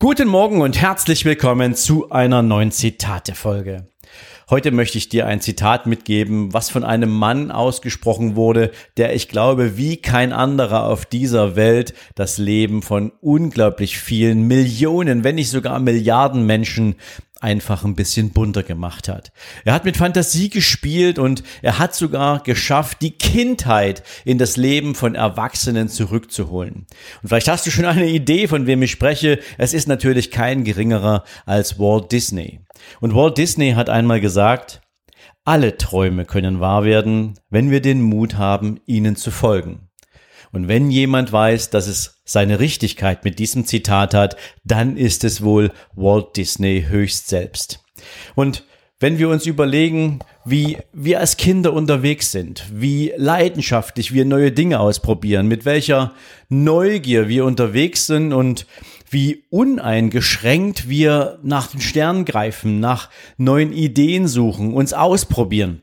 Guten Morgen und herzlich willkommen zu einer neuen Zitate-Folge. Heute möchte ich dir ein Zitat mitgeben, was von einem Mann ausgesprochen wurde, der ich glaube, wie kein anderer auf dieser Welt das Leben von unglaublich vielen Millionen, wenn nicht sogar Milliarden Menschen einfach ein bisschen bunter gemacht hat. Er hat mit Fantasie gespielt und er hat sogar geschafft, die Kindheit in das Leben von Erwachsenen zurückzuholen. Und vielleicht hast du schon eine Idee, von wem ich spreche. Es ist natürlich kein geringerer als Walt Disney. Und Walt Disney hat einmal gesagt, alle Träume können wahr werden, wenn wir den Mut haben, ihnen zu folgen. Und wenn jemand weiß, dass es seine Richtigkeit mit diesem Zitat hat, dann ist es wohl Walt Disney höchst selbst. Und wenn wir uns überlegen, wie wir als Kinder unterwegs sind, wie leidenschaftlich wir neue Dinge ausprobieren, mit welcher Neugier wir unterwegs sind und wie uneingeschränkt wir nach den Sternen greifen, nach neuen Ideen suchen, uns ausprobieren,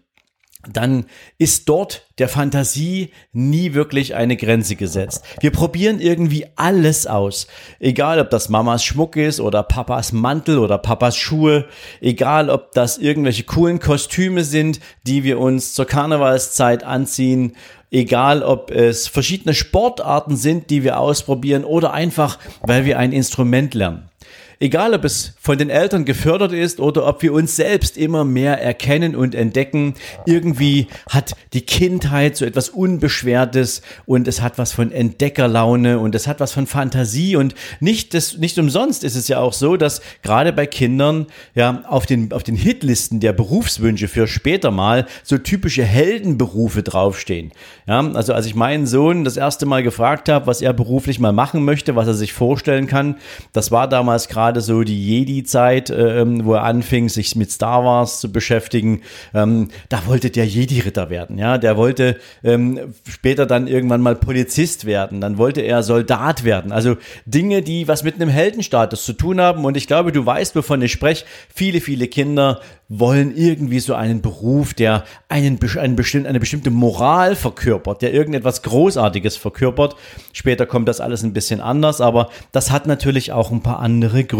dann ist dort der Fantasie nie wirklich eine Grenze gesetzt. Wir probieren irgendwie alles aus. Egal, ob das Mamas Schmuck ist oder Papas Mantel oder Papas Schuhe. Egal, ob das irgendwelche coolen Kostüme sind, die wir uns zur Karnevalszeit anziehen. Egal, ob es verschiedene Sportarten sind, die wir ausprobieren oder einfach, weil wir ein Instrument lernen. Egal, ob es von den Eltern gefördert ist oder ob wir uns selbst immer mehr erkennen und entdecken, irgendwie hat die Kindheit so etwas Unbeschwertes und es hat was von Entdeckerlaune und es hat was von Fantasie und nicht, das, nicht umsonst ist es ja auch so, dass gerade bei Kindern ja auf den, auf den Hitlisten der Berufswünsche für später mal so typische Heldenberufe draufstehen. Ja, also als ich meinen Sohn das erste Mal gefragt habe, was er beruflich mal machen möchte, was er sich vorstellen kann, das war damals gerade gerade so die Jedi-Zeit, ähm, wo er anfing, sich mit Star Wars zu beschäftigen, ähm, da wollte der Jedi-Ritter werden, ja, der wollte ähm, später dann irgendwann mal Polizist werden, dann wollte er Soldat werden, also Dinge, die was mit einem Heldenstatus zu tun haben. Und ich glaube, du weißt, wovon ich spreche, viele, viele Kinder wollen irgendwie so einen Beruf, der einen, einen bestimmt, eine bestimmte Moral verkörpert, der irgendetwas Großartiges verkörpert. Später kommt das alles ein bisschen anders, aber das hat natürlich auch ein paar andere Gründe.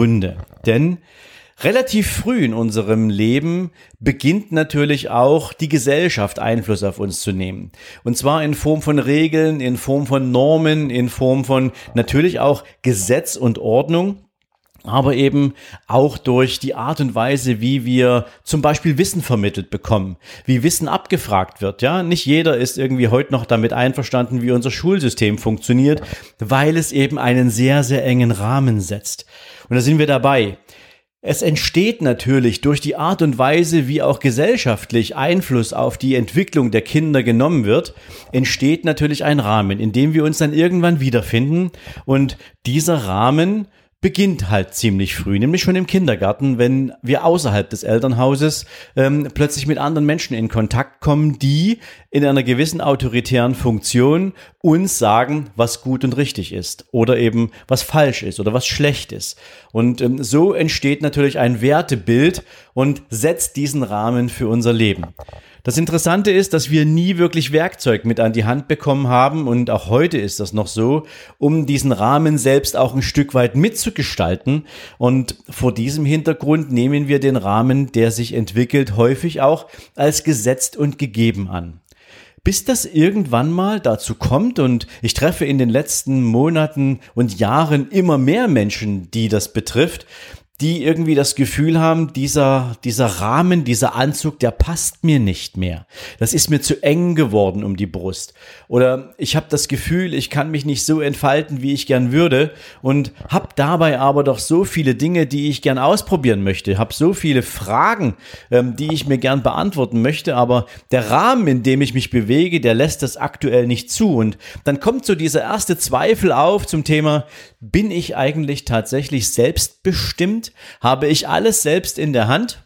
Denn Relativ früh in unserem Leben beginnt natürlich auch die Gesellschaft Einfluss auf uns zu nehmen. Und zwar in Form von Regeln, in Form von Normen, in Form von natürlich auch Gesetz und Ordnung aber eben auch durch die Art und Weise, wie wir zum Beispiel Wissen vermittelt bekommen, wie Wissen abgefragt wird. Ja, nicht jeder ist irgendwie heute noch damit einverstanden, wie unser Schulsystem funktioniert, weil es eben einen sehr, sehr engen Rahmen setzt. Und da sind wir dabei. Es entsteht natürlich durch die Art und Weise, wie auch gesellschaftlich Einfluss auf die Entwicklung der Kinder genommen wird, entsteht natürlich ein Rahmen, in dem wir uns dann irgendwann wiederfinden. Und dieser Rahmen beginnt halt ziemlich früh, nämlich schon im Kindergarten, wenn wir außerhalb des Elternhauses ähm, plötzlich mit anderen Menschen in Kontakt kommen, die in einer gewissen autoritären Funktion uns sagen, was gut und richtig ist oder eben was falsch ist oder was schlecht ist. Und ähm, so entsteht natürlich ein Wertebild und setzt diesen Rahmen für unser Leben. Das Interessante ist, dass wir nie wirklich Werkzeug mit an die Hand bekommen haben und auch heute ist das noch so, um diesen Rahmen selbst auch ein Stück weit mitzugestalten. Und vor diesem Hintergrund nehmen wir den Rahmen, der sich entwickelt, häufig auch als gesetzt und gegeben an bis das irgendwann mal dazu kommt und ich treffe in den letzten Monaten und Jahren immer mehr Menschen, die das betrifft, die irgendwie das Gefühl haben, dieser, dieser Rahmen, dieser Anzug, der passt mir nicht mehr. Das ist mir zu eng geworden um die Brust. Oder ich habe das Gefühl, ich kann mich nicht so entfalten, wie ich gern würde und habe dabei aber doch so viele Dinge, die ich gern ausprobieren möchte, habe so viele Fragen, ähm, die ich mir gern beantworten möchte, aber der Rahmen, in dem ich mich bewege, der lässt das aktuell nicht zu. Und dann kommt so dieser erste Zweifel auf zum Thema, bin ich eigentlich tatsächlich selbstbestimmt? Habe ich alles selbst in der Hand?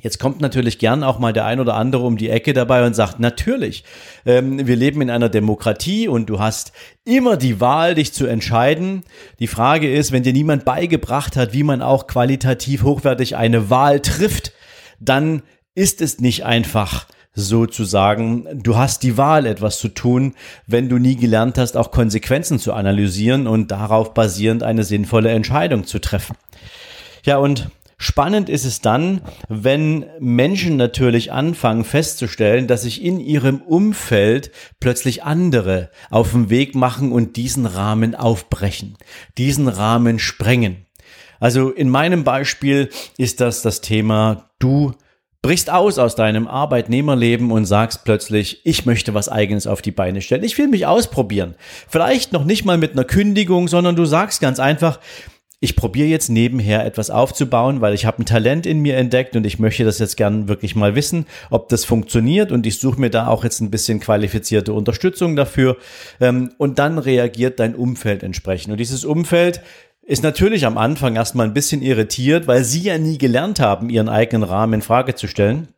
Jetzt kommt natürlich gern auch mal der ein oder andere um die Ecke dabei und sagt, natürlich, ähm, wir leben in einer Demokratie und du hast immer die Wahl, dich zu entscheiden. Die Frage ist, wenn dir niemand beigebracht hat, wie man auch qualitativ hochwertig eine Wahl trifft, dann ist es nicht einfach sozusagen, du hast die Wahl, etwas zu tun, wenn du nie gelernt hast, auch Konsequenzen zu analysieren und darauf basierend eine sinnvolle Entscheidung zu treffen. Ja, und Spannend ist es dann, wenn Menschen natürlich anfangen festzustellen, dass sich in ihrem Umfeld plötzlich andere auf den Weg machen und diesen Rahmen aufbrechen, diesen Rahmen sprengen. Also in meinem Beispiel ist das das Thema, du brichst aus aus deinem Arbeitnehmerleben und sagst plötzlich, ich möchte was eigenes auf die Beine stellen. Ich will mich ausprobieren. Vielleicht noch nicht mal mit einer Kündigung, sondern du sagst ganz einfach, ich probiere jetzt nebenher etwas aufzubauen, weil ich habe ein Talent in mir entdeckt und ich möchte das jetzt gern wirklich mal wissen, ob das funktioniert und ich suche mir da auch jetzt ein bisschen qualifizierte Unterstützung dafür ähm, und dann reagiert dein Umfeld entsprechend. Und dieses Umfeld ist natürlich am Anfang erstmal ein bisschen irritiert, weil sie ja nie gelernt haben, ihren eigenen Rahmen in Frage zu stellen.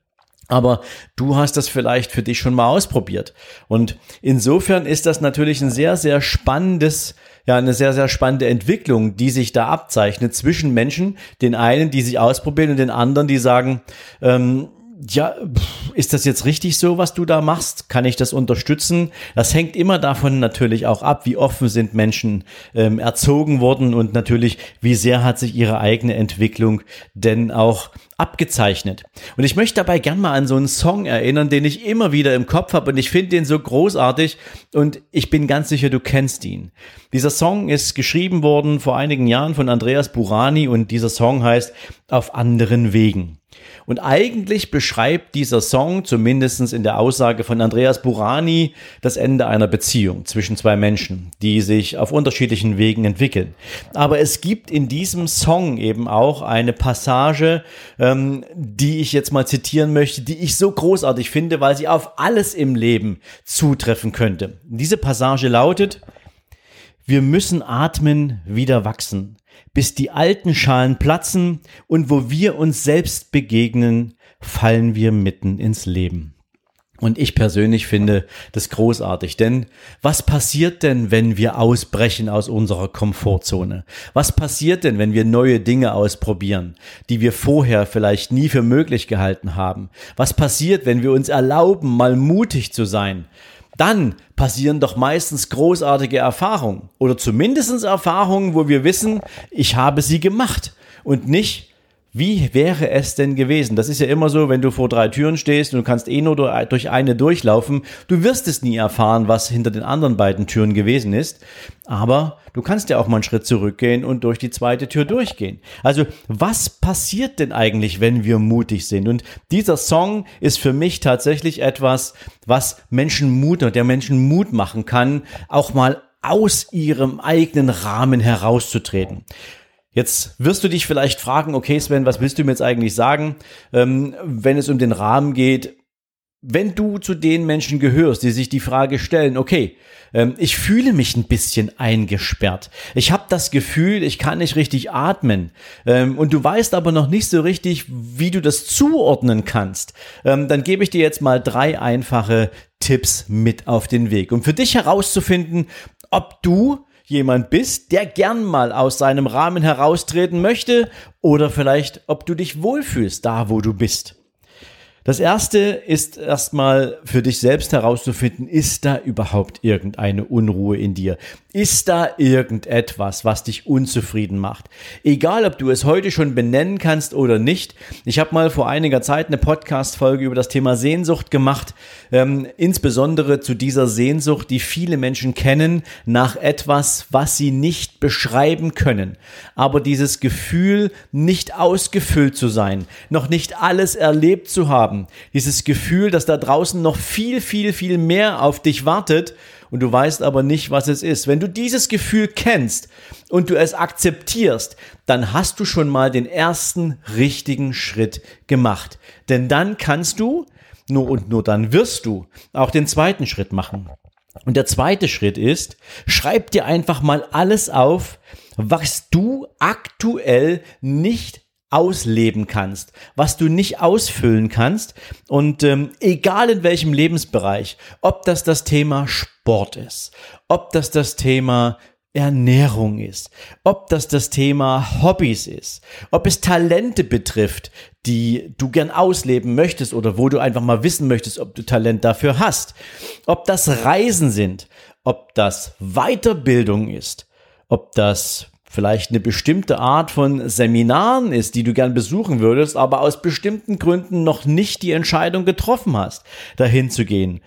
Aber du hast das vielleicht für dich schon mal ausprobiert. Und insofern ist das natürlich ein sehr, sehr spannendes ja eine sehr, sehr spannende Entwicklung, die sich da abzeichnet zwischen Menschen, den einen, die sich ausprobieren und den anderen, die sagen, ähm, ja, ist das jetzt richtig so, was du da machst? Kann ich das unterstützen? Das hängt immer davon natürlich auch ab, wie offen sind Menschen ähm, erzogen worden und natürlich, wie sehr hat sich ihre eigene Entwicklung denn auch abgezeichnet. Und ich möchte dabei gern mal an so einen Song erinnern, den ich immer wieder im Kopf habe und ich finde den so großartig und ich bin ganz sicher, du kennst ihn. Dieser Song ist geschrieben worden vor einigen Jahren von Andreas Burani und dieser Song heißt Auf anderen Wegen. Und eigentlich beschreibt dieser Song, zumindestens in der Aussage von Andreas Burani, das Ende einer Beziehung zwischen zwei Menschen, die sich auf unterschiedlichen Wegen entwickeln. Aber es gibt in diesem Song eben auch eine Passage, ähm, die ich jetzt mal zitieren möchte, die ich so großartig finde, weil sie auf alles im Leben zutreffen könnte. Diese Passage lautet, wir müssen atmen, wieder wachsen bis die alten Schalen platzen und wo wir uns selbst begegnen, fallen wir mitten ins Leben. Und ich persönlich finde das großartig, denn was passiert denn, wenn wir ausbrechen aus unserer Komfortzone? Was passiert denn, wenn wir neue Dinge ausprobieren, die wir vorher vielleicht nie für möglich gehalten haben? Was passiert, wenn wir uns erlauben, mal mutig zu sein? Dann passieren doch meistens großartige Erfahrungen oder zumindest Erfahrungen, wo wir wissen, ich habe sie gemacht und nicht, wie wäre es denn gewesen? Das ist ja immer so, wenn du vor drei Türen stehst und du kannst eh nur durch eine durchlaufen. Du wirst es nie erfahren, was hinter den anderen beiden Türen gewesen ist. Aber du kannst ja auch mal einen Schritt zurückgehen und durch die zweite Tür durchgehen. Also was passiert denn eigentlich, wenn wir mutig sind? Und dieser Song ist für mich tatsächlich etwas, was Menschen Mut und der Menschen Mut machen kann, auch mal aus ihrem eigenen Rahmen herauszutreten. Jetzt wirst du dich vielleicht fragen, okay Sven, was willst du mir jetzt eigentlich sagen, ähm, wenn es um den Rahmen geht? Wenn du zu den Menschen gehörst, die sich die Frage stellen, okay, ähm, ich fühle mich ein bisschen eingesperrt. Ich habe das Gefühl, ich kann nicht richtig atmen. Ähm, und du weißt aber noch nicht so richtig, wie du das zuordnen kannst. Ähm, dann gebe ich dir jetzt mal drei einfache Tipps mit auf den Weg, um für dich herauszufinden, ob du jemand bist, der gern mal aus seinem Rahmen heraustreten möchte oder vielleicht, ob du dich wohlfühlst da, wo du bist. Das erste ist erstmal für dich selbst herauszufinden, ist da überhaupt irgendeine Unruhe in dir? Ist da irgendetwas, was dich unzufrieden macht? Egal, ob du es heute schon benennen kannst oder nicht. Ich habe mal vor einiger Zeit eine Podcast-Folge über das Thema Sehnsucht gemacht, ähm, insbesondere zu dieser Sehnsucht, die viele Menschen kennen, nach etwas, was sie nicht beschreiben können. Aber dieses Gefühl, nicht ausgefüllt zu sein, noch nicht alles erlebt zu haben, dieses Gefühl, dass da draußen noch viel, viel, viel mehr auf dich wartet, und du weißt aber nicht, was es ist. Wenn du dieses Gefühl kennst und du es akzeptierst, dann hast du schon mal den ersten richtigen Schritt gemacht. Denn dann kannst du, nur und nur dann wirst du auch den zweiten Schritt machen. Und der zweite Schritt ist, schreib dir einfach mal alles auf, was du aktuell nicht ausleben kannst, was du nicht ausfüllen kannst. Und ähm, egal in welchem Lebensbereich, ob das das Thema Sport ist, ob das das Thema Ernährung ist, ob das das Thema Hobbys ist, ob es Talente betrifft, die du gern ausleben möchtest oder wo du einfach mal wissen möchtest, ob du Talent dafür hast, ob das Reisen sind, ob das Weiterbildung ist, ob das vielleicht eine bestimmte Art von Seminaren ist, die du gern besuchen würdest, aber aus bestimmten Gründen noch nicht die Entscheidung getroffen hast, dahin zu gehen.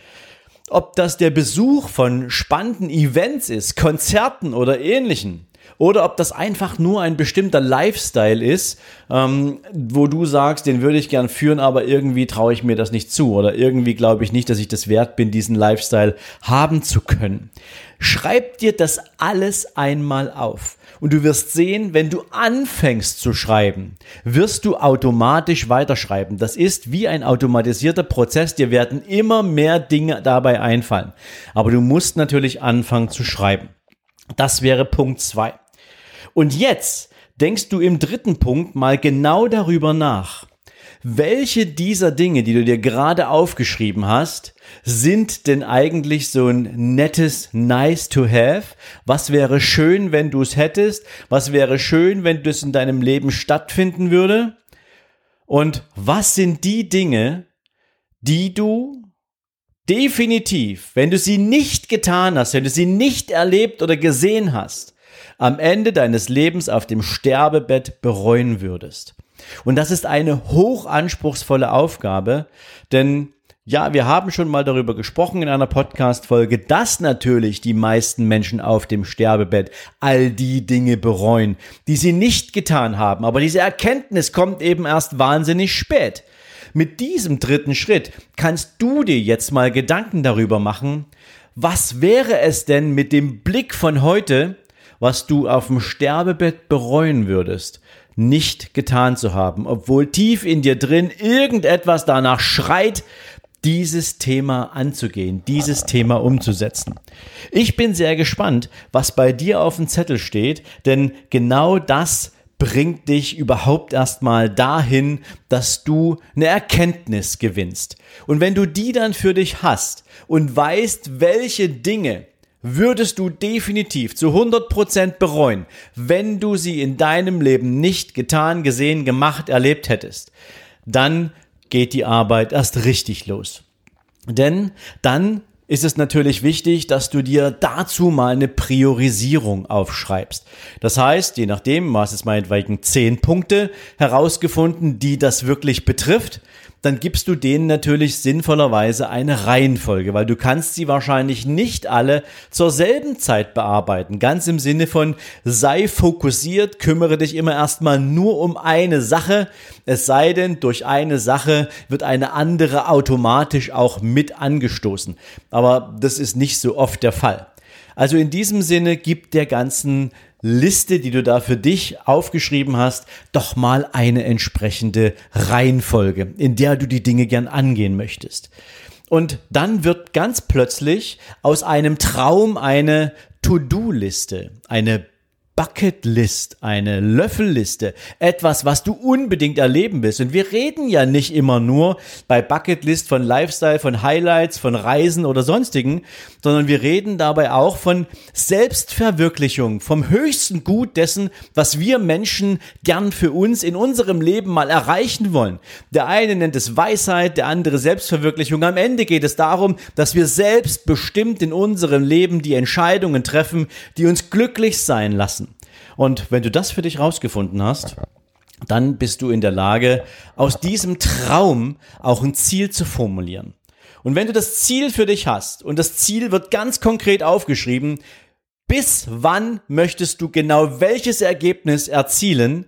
Ob das der Besuch von spannenden Events ist, Konzerten oder ähnlichen oder ob das einfach nur ein bestimmter Lifestyle ist, ähm, wo du sagst, den würde ich gern führen, aber irgendwie traue ich mir das nicht zu oder irgendwie glaube ich nicht, dass ich das wert bin, diesen Lifestyle haben zu können. Schreib dir das alles einmal auf. Und du wirst sehen, wenn du anfängst zu schreiben, wirst du automatisch weiterschreiben. Das ist wie ein automatisierter Prozess. Dir werden immer mehr Dinge dabei einfallen. Aber du musst natürlich anfangen zu schreiben. Das wäre Punkt zwei. Und jetzt denkst du im dritten Punkt mal genau darüber nach. Welche dieser Dinge, die du dir gerade aufgeschrieben hast, sind denn eigentlich so ein nettes Nice to have? Was wäre schön, wenn du es hättest? Was wäre schön, wenn das in deinem Leben stattfinden würde? Und was sind die Dinge, die du definitiv, wenn du sie nicht getan hast, wenn du sie nicht erlebt oder gesehen hast, am Ende deines Lebens auf dem Sterbebett bereuen würdest. Und das ist eine hochanspruchsvolle Aufgabe, denn ja, wir haben schon mal darüber gesprochen in einer Podcast-Folge, dass natürlich die meisten Menschen auf dem Sterbebett all die Dinge bereuen, die sie nicht getan haben. Aber diese Erkenntnis kommt eben erst wahnsinnig spät. Mit diesem dritten Schritt kannst du dir jetzt mal Gedanken darüber machen, was wäre es denn mit dem Blick von heute, was du auf dem Sterbebett bereuen würdest, nicht getan zu haben, obwohl tief in dir drin irgendetwas danach schreit, dieses Thema anzugehen, dieses Thema umzusetzen. Ich bin sehr gespannt, was bei dir auf dem Zettel steht, denn genau das bringt dich überhaupt erstmal dahin, dass du eine Erkenntnis gewinnst. Und wenn du die dann für dich hast und weißt, welche Dinge würdest du definitiv zu 100% bereuen, wenn du sie in deinem Leben nicht getan, gesehen, gemacht, erlebt hättest. Dann geht die Arbeit erst richtig los. Denn dann ist es natürlich wichtig, dass du dir dazu mal eine Priorisierung aufschreibst. Das heißt, je nachdem, was es meinetwegen zehn Punkte herausgefunden, die das wirklich betrifft, dann gibst du denen natürlich sinnvollerweise eine Reihenfolge, weil du kannst sie wahrscheinlich nicht alle zur selben Zeit bearbeiten. Ganz im Sinne von sei fokussiert, kümmere dich immer erstmal nur um eine Sache, es sei denn, durch eine Sache wird eine andere automatisch auch mit angestoßen. Aber das ist nicht so oft der Fall. Also in diesem Sinne gibt der ganzen Liste, die du da für dich aufgeschrieben hast, doch mal eine entsprechende Reihenfolge, in der du die Dinge gern angehen möchtest. Und dann wird ganz plötzlich aus einem Traum eine To-Do-Liste, eine Bucketlist, eine Löffelliste, etwas, was du unbedingt erleben willst. Und wir reden ja nicht immer nur bei Bucketlist von Lifestyle, von Highlights, von Reisen oder sonstigen, sondern wir reden dabei auch von Selbstverwirklichung, vom höchsten Gut dessen, was wir Menschen gern für uns in unserem Leben mal erreichen wollen. Der eine nennt es Weisheit, der andere Selbstverwirklichung. Am Ende geht es darum, dass wir selbstbestimmt in unserem Leben die Entscheidungen treffen, die uns glücklich sein lassen. Und wenn du das für dich rausgefunden hast, dann bist du in der Lage, aus diesem Traum auch ein Ziel zu formulieren. Und wenn du das Ziel für dich hast und das Ziel wird ganz konkret aufgeschrieben, bis wann möchtest du genau welches Ergebnis erzielen,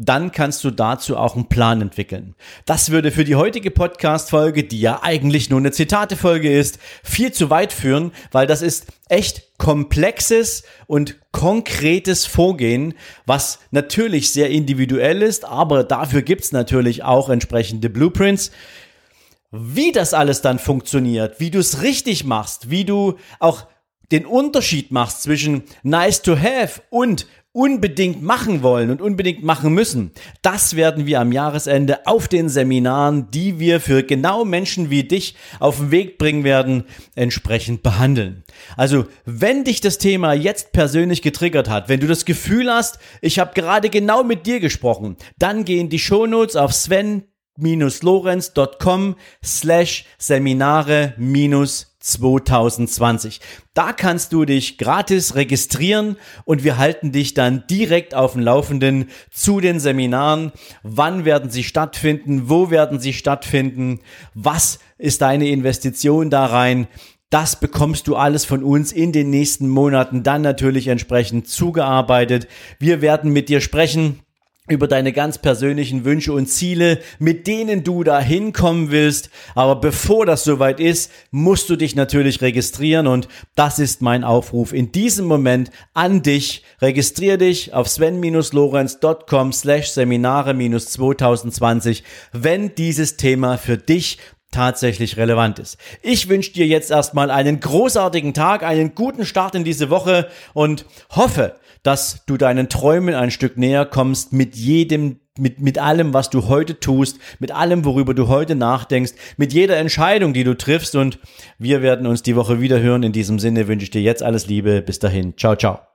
dann kannst du dazu auch einen Plan entwickeln. Das würde für die heutige Podcast-Folge, die ja eigentlich nur eine Zitate-Folge ist, viel zu weit führen, weil das ist echt komplexes und konkretes Vorgehen, was natürlich sehr individuell ist, aber dafür gibt's natürlich auch entsprechende Blueprints. Wie das alles dann funktioniert, wie du es richtig machst, wie du auch den Unterschied machst zwischen nice to have und unbedingt machen wollen und unbedingt machen müssen, das werden wir am Jahresende auf den Seminaren, die wir für genau Menschen wie dich auf den Weg bringen werden, entsprechend behandeln. Also, wenn dich das Thema jetzt persönlich getriggert hat, wenn du das Gefühl hast, ich habe gerade genau mit dir gesprochen, dann geh in die Shownotes auf sven-lorenz.com slash Seminare minus 2020. Da kannst du dich gratis registrieren und wir halten dich dann direkt auf dem Laufenden zu den Seminaren. Wann werden sie stattfinden? Wo werden sie stattfinden? Was ist deine Investition da rein? Das bekommst du alles von uns in den nächsten Monaten dann natürlich entsprechend zugearbeitet. Wir werden mit dir sprechen über deine ganz persönlichen Wünsche und Ziele, mit denen du da hinkommen willst. Aber bevor das soweit ist, musst du dich natürlich registrieren und das ist mein Aufruf in diesem Moment an dich. Registrier dich auf sven-lorenz.com slash Seminare-2020, wenn dieses Thema für dich tatsächlich relevant ist. Ich wünsche dir jetzt erstmal einen großartigen Tag, einen guten Start in diese Woche und hoffe, dass du deinen Träumen ein Stück näher kommst mit jedem mit, mit allem, was du heute tust, mit allem, worüber du heute nachdenkst, mit jeder Entscheidung, die du triffst. Und wir werden uns die Woche wieder hören. In diesem Sinne wünsche ich dir jetzt alles Liebe. Bis dahin. Ciao, ciao.